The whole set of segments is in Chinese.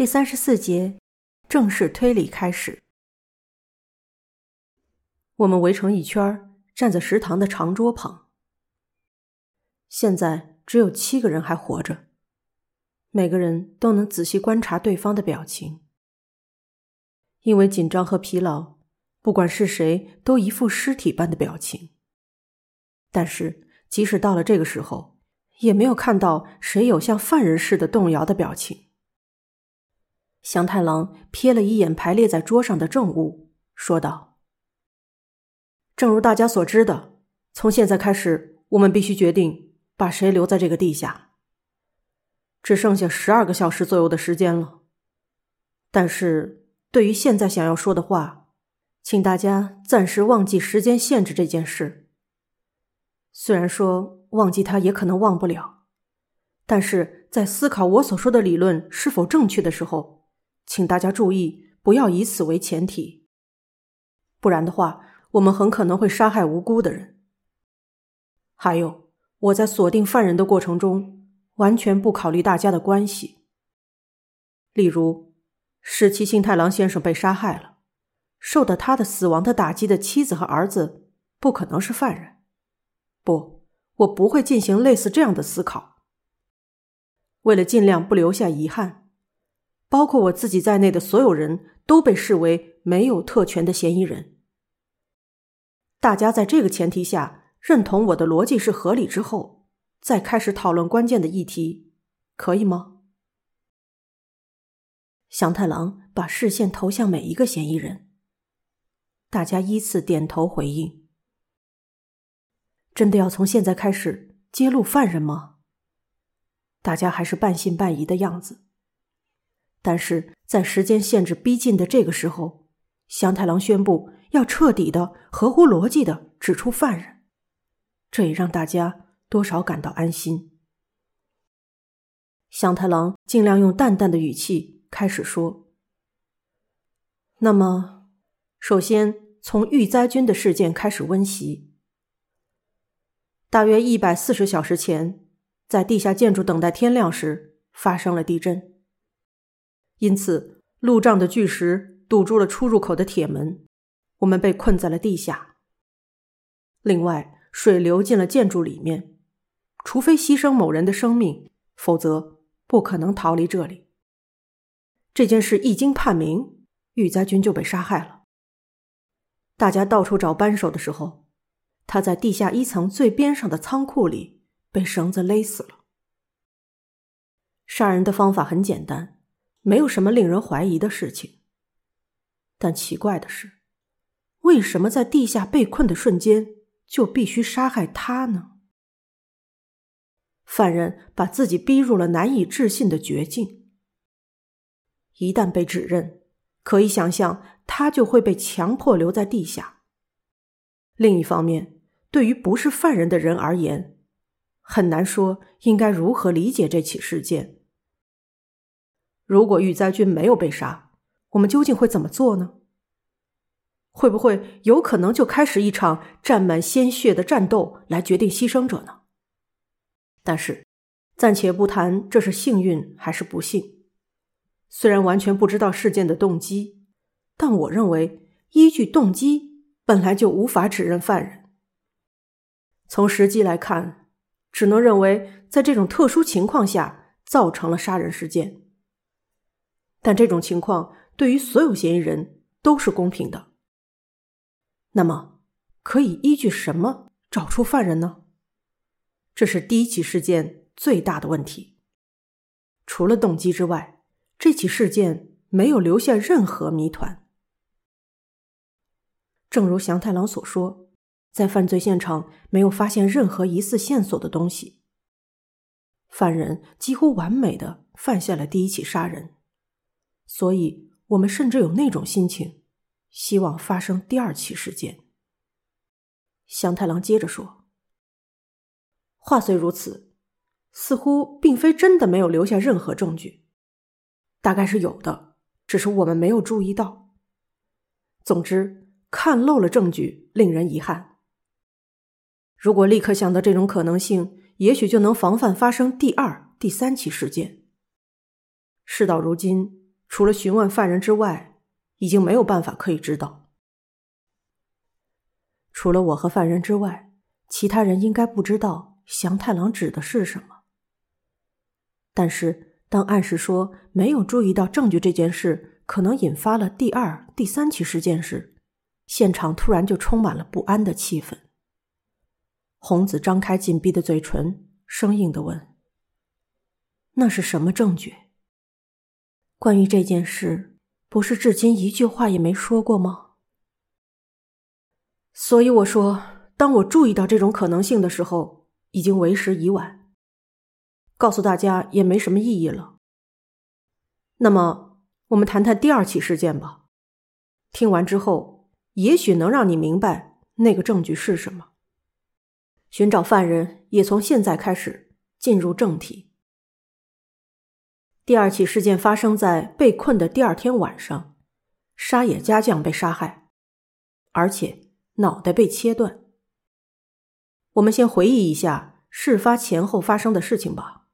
第三十四节，正式推理开始。我们围成一圈，站在食堂的长桌旁。现在只有七个人还活着，每个人都能仔细观察对方的表情。因为紧张和疲劳，不管是谁，都一副尸体般的表情。但是，即使到了这个时候，也没有看到谁有像犯人似的动摇的表情。祥太郎瞥了一眼排列在桌上的证物，说道：“正如大家所知的，从现在开始，我们必须决定把谁留在这个地下。只剩下十二个小时左右的时间了。但是对于现在想要说的话，请大家暂时忘记时间限制这件事。虽然说忘记它也可能忘不了，但是在思考我所说的理论是否正确的时候。”请大家注意，不要以此为前提，不然的话，我们很可能会杀害无辜的人。还有，我在锁定犯人的过程中，完全不考虑大家的关系。例如，十七幸太郎先生被杀害了，受到他的死亡的打击的妻子和儿子不可能是犯人。不，我不会进行类似这样的思考。为了尽量不留下遗憾。包括我自己在内的所有人都被视为没有特权的嫌疑人。大家在这个前提下认同我的逻辑是合理之后，再开始讨论关键的议题，可以吗？祥太郎把视线投向每一个嫌疑人，大家依次点头回应。真的要从现在开始揭露犯人吗？大家还是半信半疑的样子。但是在时间限制逼近的这个时候，祥太郎宣布要彻底的、合乎逻辑的指出犯人，这也让大家多少感到安心。祥太郎尽量用淡淡的语气开始说：“那么，首先从玉灾军的事件开始温习。大约一百四十小时前，在地下建筑等待天亮时，发生了地震。”因此，路障的巨石堵住了出入口的铁门，我们被困在了地下。另外，水流进了建筑里面，除非牺牲某人的生命，否则不可能逃离这里。这件事一经判明，玉灾君就被杀害了。大家到处找扳手的时候，他在地下一层最边上的仓库里被绳子勒死了。杀人的方法很简单。没有什么令人怀疑的事情，但奇怪的是，为什么在地下被困的瞬间就必须杀害他呢？犯人把自己逼入了难以置信的绝境。一旦被指认，可以想象他就会被强迫留在地下。另一方面，对于不是犯人的人而言，很难说应该如何理解这起事件。如果玉灾君没有被杀，我们究竟会怎么做呢？会不会有可能就开始一场沾满鲜血的战斗来决定牺牲者呢？但是，暂且不谈这是幸运还是不幸。虽然完全不知道事件的动机，但我认为依据动机本来就无法指认犯人。从实际来看，只能认为在这种特殊情况下造成了杀人事件。但这种情况对于所有嫌疑人都是公平的。那么，可以依据什么找出犯人呢？这是第一起事件最大的问题。除了动机之外，这起事件没有留下任何谜团。正如祥太郎所说，在犯罪现场没有发现任何疑似线索的东西，犯人几乎完美的犯下了第一起杀人。所以，我们甚至有那种心情，希望发生第二起事件。祥太郎接着说：“话虽如此，似乎并非真的没有留下任何证据，大概是有的，只是我们没有注意到。总之，看漏了证据，令人遗憾。如果立刻想到这种可能性，也许就能防范发生第二、第三起事件。事到如今。”除了询问犯人之外，已经没有办法可以知道。除了我和犯人之外，其他人应该不知道祥太郎指的是什么。但是，当暗示说没有注意到证据这件事可能引发了第二、第三起事件时，现场突然就充满了不安的气氛。红子张开紧闭的嘴唇，生硬的问：“那是什么证据？关于这件事，不是至今一句话也没说过吗？”所以我说，当我注意到这种可能性的时候，已经为时已晚。告诉大家也没什么意义了。那么，我们谈谈第二起事件吧。听完之后，也许能让你明白那个证据是什么。寻找犯人也从现在开始进入正题。第二起事件发生在被困的第二天晚上，沙野家将被杀害，而且。脑袋被切断。我们先回忆一下事发前后发生的事情吧。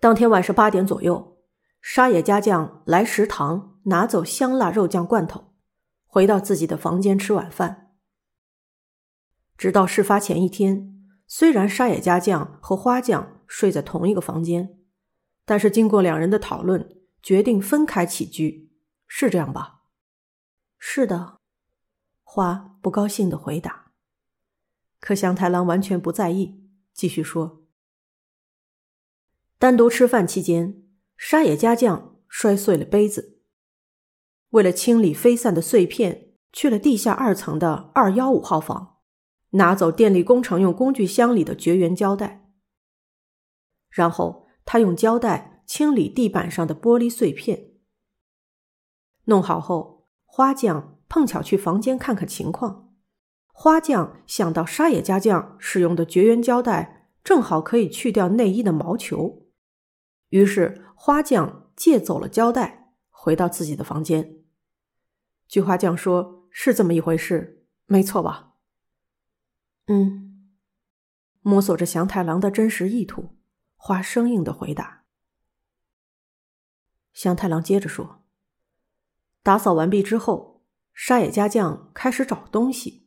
当天晚上八点左右，沙野家将来食堂拿走香辣肉酱罐头，回到自己的房间吃晚饭。直到事发前一天，虽然沙野家将和花匠睡在同一个房间，但是经过两人的讨论，决定分开起居，是这样吧？是的。花不高兴的回答，可祥太郎完全不在意，继续说：“单独吃饭期间，沙野家将摔碎了杯子。为了清理飞散的碎片，去了地下二层的二幺五号房，拿走电力工程用工具箱里的绝缘胶带。然后他用胶带清理地板上的玻璃碎片。弄好后，花匠。”碰巧去房间看看情况，花匠想到沙野家将使用的绝缘胶带正好可以去掉内衣的毛球，于是花匠借走了胶带，回到自己的房间。据花匠说，是这么一回事，没错吧？嗯。摸索着祥太郎的真实意图，花生硬的回答。祥太郎接着说：“打扫完毕之后。”沙野家将开始找东西，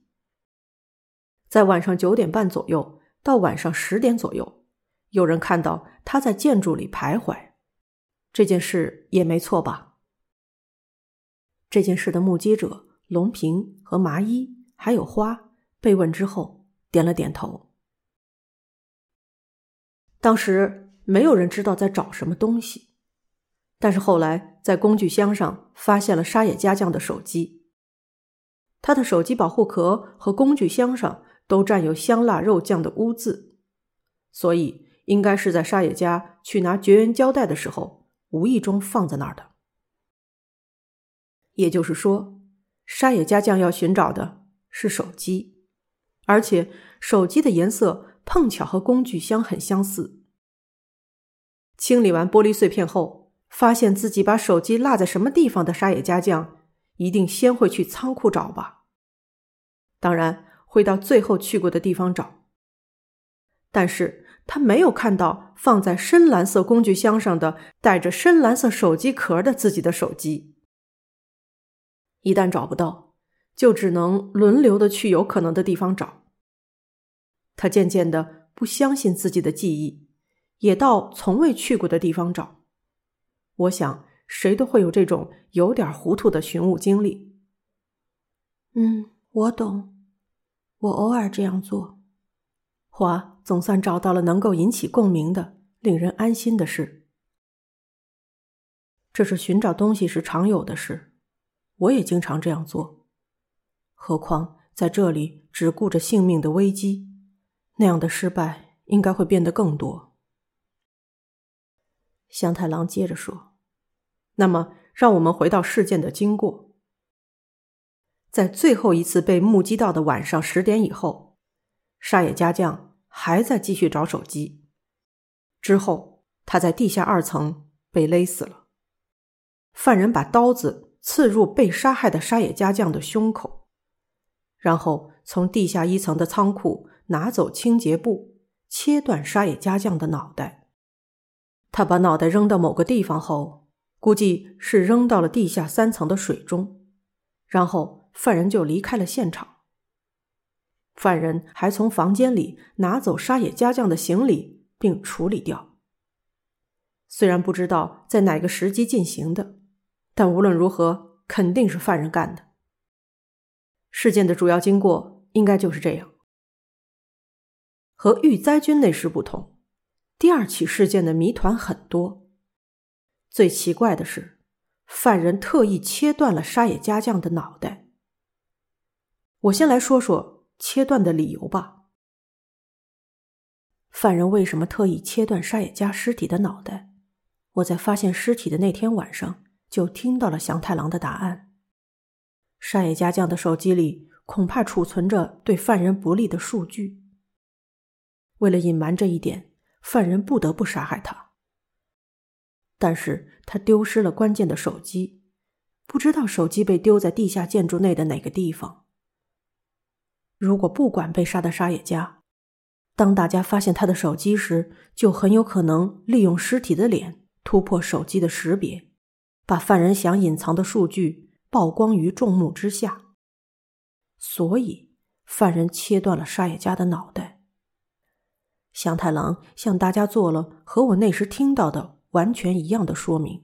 在晚上九点半左右到晚上十点左右，有人看到他在建筑里徘徊。这件事也没错吧？这件事的目击者龙平和麻衣还有花被问之后点了点头。当时没有人知道在找什么东西，但是后来在工具箱上发现了沙野家将的手机。他的手机保护壳和工具箱上都沾有香辣肉酱的污渍，所以应该是在沙野家去拿绝缘胶带的时候无意中放在那儿的。也就是说，沙野家将要寻找的是手机，而且手机的颜色碰巧和工具箱很相似。清理完玻璃碎片后，发现自己把手机落在什么地方的沙野家将。一定先会去仓库找吧，当然会到最后去过的地方找。但是他没有看到放在深蓝色工具箱上的带着深蓝色手机壳的自己的手机。一旦找不到，就只能轮流的去有可能的地方找。他渐渐的不相信自己的记忆，也到从未去过的地方找。我想。谁都会有这种有点糊涂的寻物经历。嗯，我懂，我偶尔这样做。华总算找到了能够引起共鸣的、令人安心的事。这是寻找东西时常有的事，我也经常这样做。何况在这里只顾着性命的危机，那样的失败应该会变得更多。香太郎接着说。那么，让我们回到事件的经过。在最后一次被目击到的晚上十点以后，沙野家将还在继续找手机。之后，他在地下二层被勒死了。犯人把刀子刺入被杀害的沙野家将的胸口，然后从地下一层的仓库拿走清洁布，切断沙野家将的脑袋。他把脑袋扔到某个地方后。估计是扔到了地下三层的水中，然后犯人就离开了现场。犯人还从房间里拿走沙野家将的行李并处理掉。虽然不知道在哪个时机进行的，但无论如何，肯定是犯人干的。事件的主要经过应该就是这样。和玉灾军那时不同，第二起事件的谜团很多。最奇怪的是，犯人特意切断了沙野家将的脑袋。我先来说说切断的理由吧。犯人为什么特意切断沙野家尸体的脑袋？我在发现尸体的那天晚上就听到了祥太郎的答案。沙野家将的手机里恐怕储存着对犯人不利的数据。为了隐瞒这一点，犯人不得不杀害他。但是他丢失了关键的手机，不知道手机被丢在地下建筑内的哪个地方。如果不管被杀的沙野家，当大家发现他的手机时，就很有可能利用尸体的脸突破手机的识别，把犯人想隐藏的数据曝光于众目之下。所以，犯人切断了沙野家的脑袋。向太郎向大家做了和我那时听到的。完全一样的说明。